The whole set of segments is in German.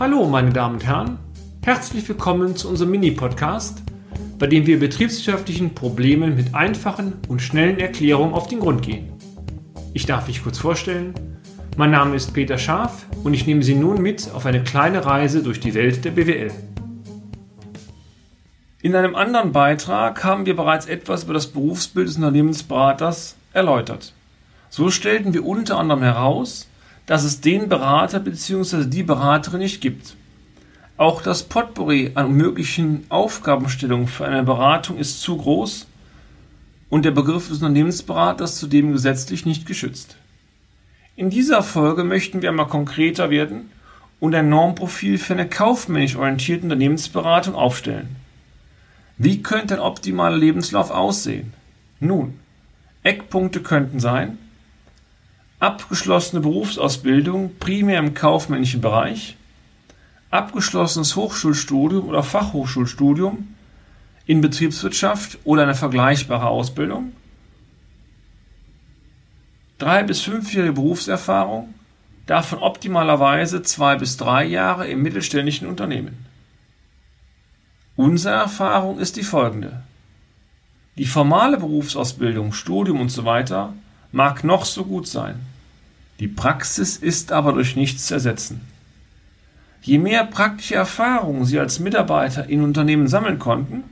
Hallo, meine Damen und Herren. Herzlich willkommen zu unserem Mini-Podcast, bei dem wir betriebswirtschaftlichen Problemen mit einfachen und schnellen Erklärungen auf den Grund gehen. Ich darf mich kurz vorstellen. Mein Name ist Peter Scharf und ich nehme Sie nun mit auf eine kleine Reise durch die Welt der BWL. In einem anderen Beitrag haben wir bereits etwas über das Berufsbild des Unternehmensberaters erläutert. So stellten wir unter anderem heraus, dass es den Berater bzw. die Beraterin nicht gibt. Auch das Potpourri an möglichen Aufgabenstellungen für eine Beratung ist zu groß und der Begriff des Unternehmensberaters zudem gesetzlich nicht geschützt. In dieser Folge möchten wir einmal konkreter werden und ein Normprofil für eine kaufmännisch orientierte Unternehmensberatung aufstellen. Wie könnte ein optimaler Lebenslauf aussehen? Nun, Eckpunkte könnten sein, abgeschlossene Berufsausbildung primär im kaufmännischen Bereich, abgeschlossenes Hochschulstudium oder Fachhochschulstudium in Betriebswirtschaft oder eine vergleichbare Ausbildung, drei bis fünfjährige Berufserfahrung, davon optimalerweise zwei bis drei Jahre im mittelständischen Unternehmen. Unsere Erfahrung ist die folgende. Die formale Berufsausbildung, Studium usw. So mag noch so gut sein. Die Praxis ist aber durch nichts zu ersetzen. Je mehr praktische Erfahrungen Sie als Mitarbeiter in Unternehmen sammeln konnten,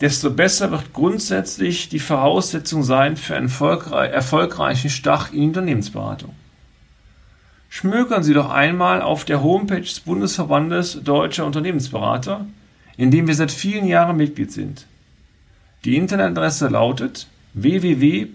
desto besser wird grundsätzlich die Voraussetzung sein für einen erfolgreichen Start in Unternehmensberatung. Schmökern Sie doch einmal auf der Homepage des Bundesverbandes Deutscher Unternehmensberater, in dem wir seit vielen Jahren Mitglied sind. Die Internetadresse lautet www.bdu.de.